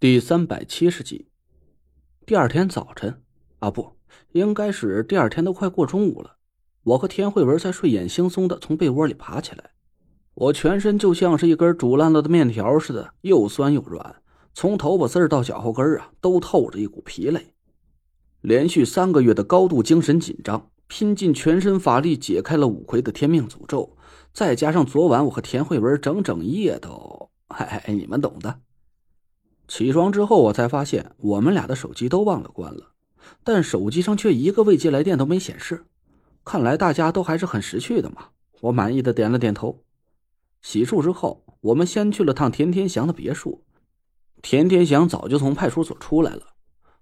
第三百七十集，第二天早晨，啊不，应该是第二天都快过中午了。我和田慧文才睡眼惺忪的从被窝里爬起来，我全身就像是一根煮烂了的面条似的，又酸又软，从头发丝到脚后跟啊，都透着一股疲累。连续三个月的高度精神紧张，拼尽全身法力解开了五魁的天命诅咒，再加上昨晚我和田慧文整整一夜都，哎，你们懂的。起床之后，我才发现我们俩的手机都忘了关了，但手机上却一个未接来电都没显示。看来大家都还是很识趣的嘛。我满意的点了点头。洗漱之后，我们先去了趟田天祥的别墅。田天祥早就从派出所出来了，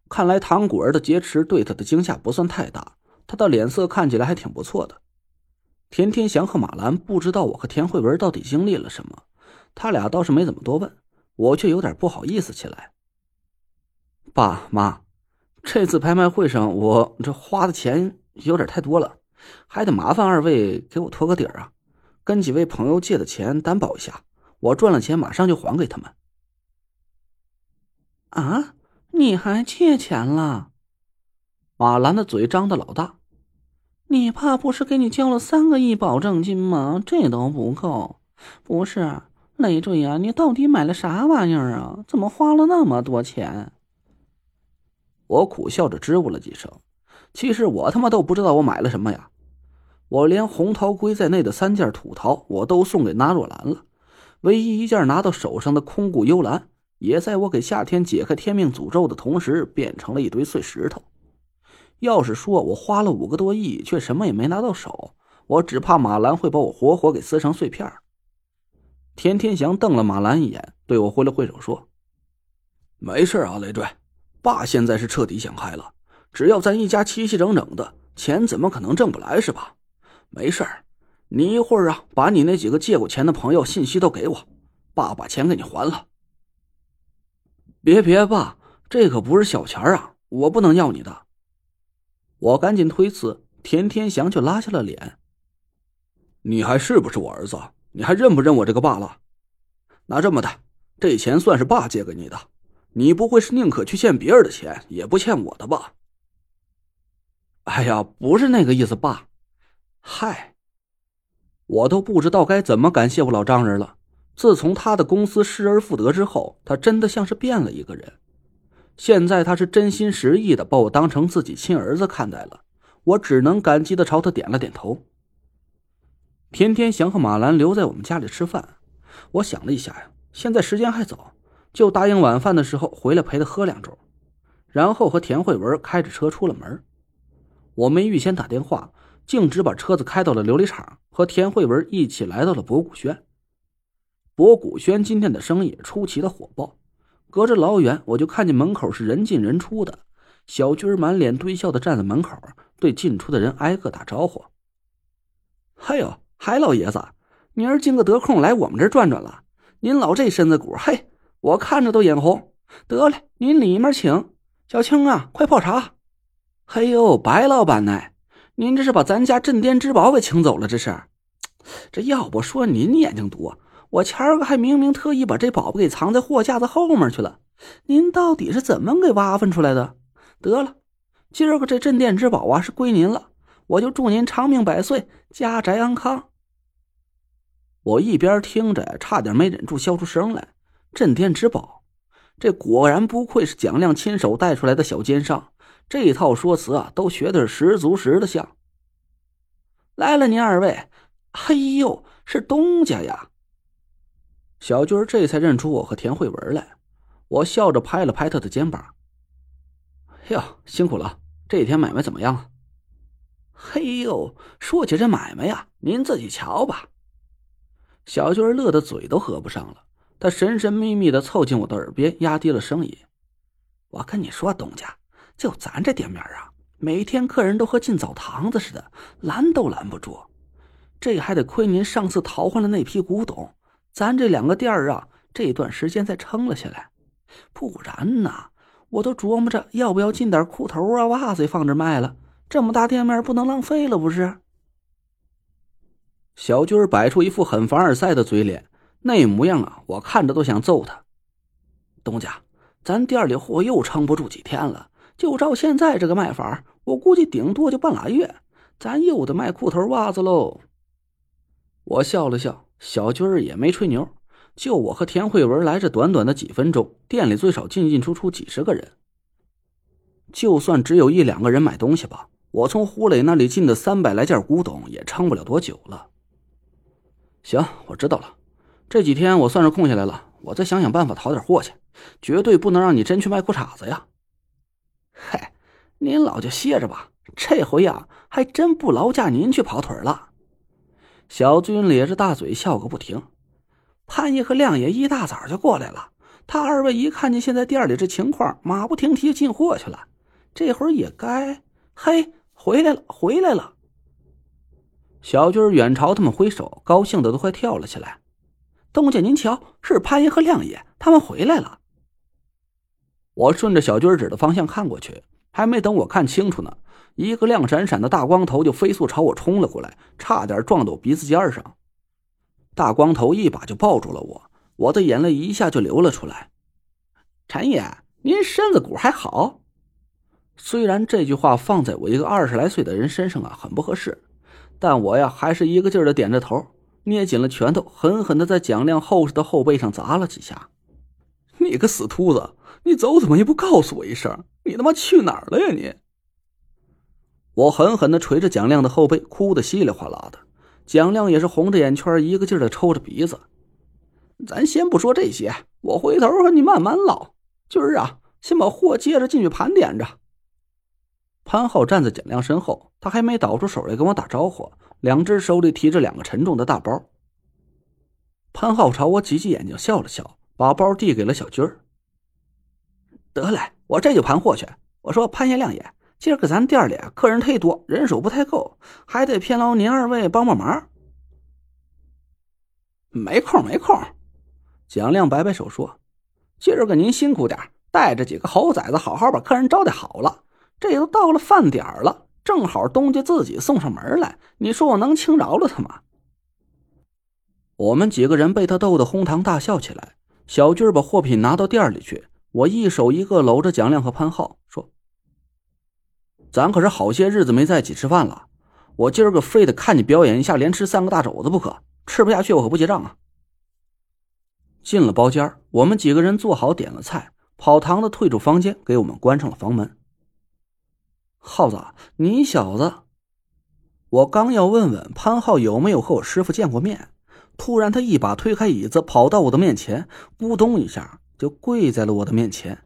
看来唐果儿的劫持对他的惊吓不算太大，他的脸色看起来还挺不错的。田天祥和马兰不知道我和田慧文到底经历了什么，他俩倒是没怎么多问。我却有点不好意思起来。爸妈，这次拍卖会上我这花的钱有点太多了，还得麻烦二位给我托个底儿啊，跟几位朋友借的钱担保一下，我赚了钱马上就还给他们。啊，你还借钱了？马兰的嘴张的老大，你爸不是给你交了三个亿保证金吗？这都不够，不是？累赘呀！你到底买了啥玩意儿啊？怎么花了那么多钱？我苦笑着支吾了几声。其实我他妈都不知道我买了什么呀！我连红桃龟在内的三件土桃我都送给纳若兰了，唯一一件拿到手上的空谷幽兰，也在我给夏天解开天命诅咒的同时，变成了一堆碎石头。要是说我花了五个多亿却什么也没拿到手，我只怕马兰会把我活活给撕成碎片田天祥瞪了马兰一眼，对我挥了挥手说：“没事啊，累赘，爸现在是彻底想开了。只要咱一家齐齐整整的，钱怎么可能挣不来是吧？没事你一会儿啊，把你那几个借过钱的朋友信息都给我，爸把钱给你还了。别别，爸，这可不是小钱啊，我不能要你的。”我赶紧推辞，田天祥却拉下了脸：“你还是不是我儿子？”你还认不认我这个爸了？那这么的，这钱算是爸借给你的，你不会是宁可去欠别人的钱，也不欠我的吧？哎呀，不是那个意思，爸。嗨，我都不知道该怎么感谢我老丈人了。自从他的公司失而复得之后，他真的像是变了一个人。现在他是真心实意的把我当成自己亲儿子看待了，我只能感激的朝他点了点头。天天祥和马兰留在我们家里吃饭，我想了一下呀，现在时间还早，就答应晚饭的时候回来陪他喝两盅，然后和田慧文开着车出了门。我没预先打电话，径直把车子开到了琉璃厂，和田慧文一起来到了博古轩。博古轩今天的生意出奇的火爆，隔着老远我就看见门口是人进人出的，小军满脸堆笑的站在门口，对进出的人挨个打招呼。哎呦！海老爷子，明儿今个得空来我们这儿转转了。您老这身子骨，嘿，我看着都眼红。得嘞，您里面请。小青啊，快泡茶。嘿呦，白老板呢？您这是把咱家镇店之宝给请走了？这是？这要不说您眼睛毒，我前儿个还明明特意把这宝贝给藏在货架子后面去了。您到底是怎么给挖分出来的？得了，今儿个这镇店之宝啊，是归您了。我就祝您长命百岁，家宅安康。我一边听着，差点没忍住笑出声来。镇店之宝，这果然不愧是蒋亮亲手带出来的小奸商，这套说辞啊，都学的是十足十的像。来了，您二位，嘿呦，是东家呀！小军这才认出我和田慧文来，我笑着拍了拍他的肩膀：“哟，辛苦了，这几天买卖怎么样？”嘿呦，说起这买卖呀，您自己瞧吧。小军乐得嘴都合不上了，他神神秘秘的凑近我的耳边，压低了声音：“我跟你说，东家，就咱这店面啊，每天客人都和进澡堂子似的，拦都拦不住。这还得亏您上次淘换了那批古董，咱这两个店儿啊，这段时间才撑了下来。不然呢，我都琢磨着要不要进点裤头啊、袜子放这卖了。”这么大店面不能浪费了，不是？小军摆出一副很凡尔赛的嘴脸，那模样啊，我看着都想揍他。东家，咱店里货又撑不住几天了。就照现在这个卖法，我估计顶多就半拉月，咱又得卖裤头袜子喽。我笑了笑，小军也没吹牛。就我和田慧文来这短短的几分钟，店里最少进进出出几十个人。就算只有一两个人买东西吧，我从胡磊那里进的三百来件古董也撑不了多久了。行，我知道了。这几天我算是空下来了，我再想想办法淘点货去，绝对不能让你真去卖裤衩子呀。嗨，您老就歇着吧，这回呀，还真不劳驾您去跑腿了。小军咧着大嘴笑个不停。潘爷和亮爷一大早就过来了，他二位一看见现在店里这情况，马不停蹄进货去了。这会儿也该，嘿，回来了，回来了。小军远朝他们挥手，高兴的都快跳了起来。东家您瞧，是潘爷和亮爷，他们回来了。我顺着小军指的方向看过去，还没等我看清楚呢，一个亮闪闪的大光头就飞速朝我冲了过来，差点撞到我鼻子尖上。大光头一把就抱住了我，我的眼泪一下就流了出来。陈爷，您身子骨还好？虽然这句话放在我一个二十来岁的人身上啊很不合适，但我呀还是一个劲儿的点着头，捏紧了拳头，狠狠的在蒋亮厚实的后背上砸了几下。你个死秃子，你走怎么也不告诉我一声？你他妈去哪儿了呀你？我狠狠的捶着蒋亮的后背，哭得稀里哗啦的。蒋亮也是红着眼圈，一个劲儿的抽着鼻子。咱先不说这些，我回头和你慢慢唠。今儿啊，先把货接着进去盘点着。潘浩站在蒋亮身后，他还没倒出手来跟我打招呼，两只手里提着两个沉重的大包。潘浩朝我挤挤眼睛，笑了笑，把包递给了小军儿。得嘞，我这就盘货去。我说潘爷、亮爷。今儿个咱店里客人忒多，人手不太够，还得偏劳您二位帮帮忙。没空，没空。蒋亮摆摆手说：“今儿个您辛苦点带着几个猴崽子，好好把客人招待好了。这都到了饭点了，正好东家自己送上门来，你说我能轻饶了他吗？”我们几个人被他逗得哄堂大笑起来。小军把货品拿到店里去，我一手一个搂着蒋亮和潘浩说。咱可是好些日子没在一起吃饭了，我今儿个非得看你表演一下，连吃三个大肘子不可。吃不下去，我可不结账啊！进了包间，我们几个人做好点了菜，跑堂的退出房间，给我们关上了房门。耗子，你小子！我刚要问问潘浩有没有和我师傅见过面，突然他一把推开椅子，跑到我的面前，咕咚一下就跪在了我的面前。